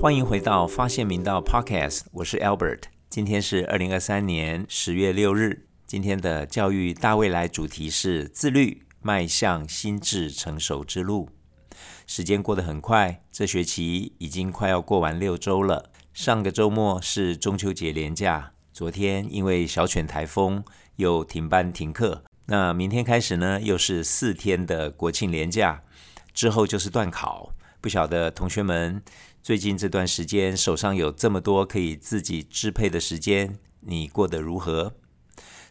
欢迎回到发现明道 Podcast，我是 Albert。今天是二零二三年十月六日。今天的教育大未来主题是自律，迈向心智成熟之路。时间过得很快，这学期已经快要过完六周了。上个周末是中秋节连假，昨天因为小犬台风又停班停课。那明天开始呢，又是四天的国庆连假，之后就是断考。不晓得同学们最近这段时间手上有这么多可以自己支配的时间，你过得如何？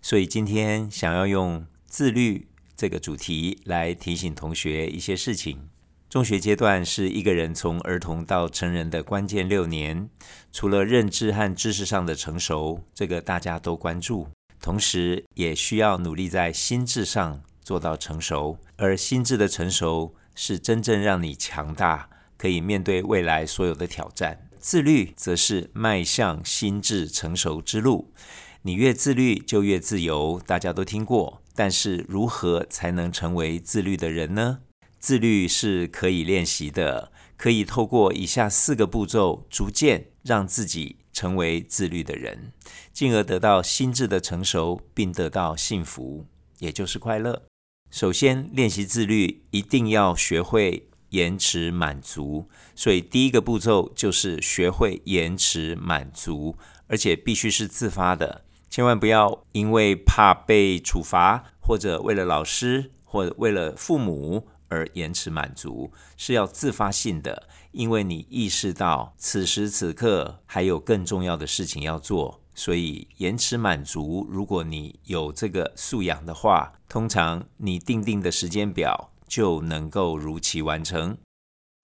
所以今天想要用自律这个主题来提醒同学一些事情。中学阶段是一个人从儿童到成人的关键六年，除了认知和知识上的成熟，这个大家都关注，同时也需要努力在心智上做到成熟，而心智的成熟。是真正让你强大，可以面对未来所有的挑战。自律则是迈向心智成熟之路。你越自律，就越自由。大家都听过，但是如何才能成为自律的人呢？自律是可以练习的，可以透过以下四个步骤，逐渐让自己成为自律的人，进而得到心智的成熟，并得到幸福，也就是快乐。首先，练习自律一定要学会延迟满足，所以第一个步骤就是学会延迟满足，而且必须是自发的，千万不要因为怕被处罚，或者为了老师，或者为了父母而延迟满足，是要自发性的，因为你意识到此时此刻还有更重要的事情要做。所以延迟满足，如果你有这个素养的话，通常你定定的时间表就能够如期完成。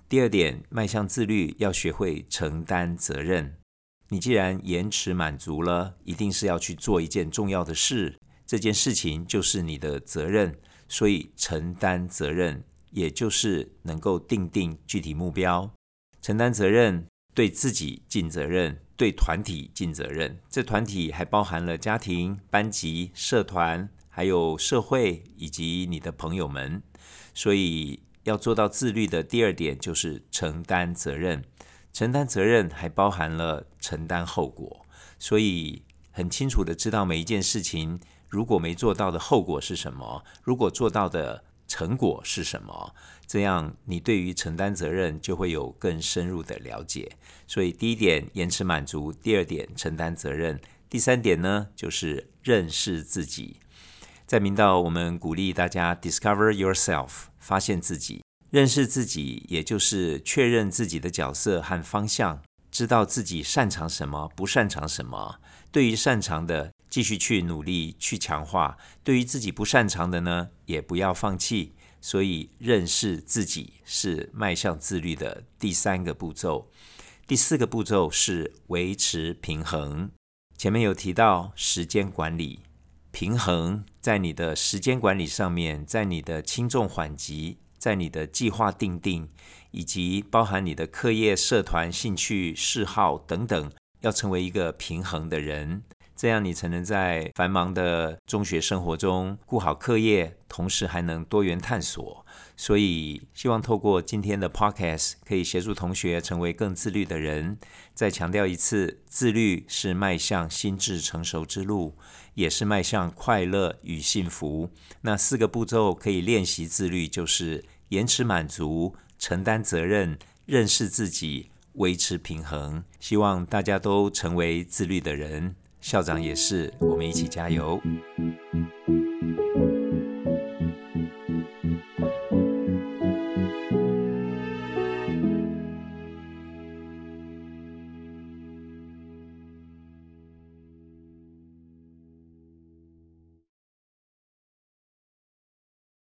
第二点，迈向自律，要学会承担责任。你既然延迟满足了，一定是要去做一件重要的事，这件事情就是你的责任。所以承担责任，也就是能够定定具体目标，承担责任，对自己尽责任。对团体尽责任，这团体还包含了家庭、班级、社团，还有社会以及你的朋友们。所以要做到自律的第二点就是承担责任。承担责任还包含了承担后果，所以很清楚的知道每一件事情如果没做到的后果是什么，如果做到的成果是什么。这样，你对于承担责任就会有更深入的了解。所以，第一点延迟满足，第二点承担责任，第三点呢就是认识自己。在明道，我们鼓励大家 discover yourself，发现自己，认识自己，也就是确认自己的角色和方向，知道自己擅长什么，不擅长什么。对于擅长的，继续去努力去强化；对于自己不擅长的呢，也不要放弃。所以，认识自己是迈向自律的第三个步骤。第四个步骤是维持平衡。前面有提到时间管理，平衡在你的时间管理上面，在你的轻重缓急，在你的计划定定，以及包含你的课业、社团、兴趣、嗜好等等，要成为一个平衡的人。这样你才能在繁忙的中学生活中顾好课业，同时还能多元探索。所以，希望透过今天的 podcast，可以协助同学成为更自律的人。再强调一次，自律是迈向心智成熟之路，也是迈向快乐与幸福。那四个步骤可以练习自律，就是延迟满足、承担责任、认识自己、维持平衡。希望大家都成为自律的人。校长也是，我们一起加油。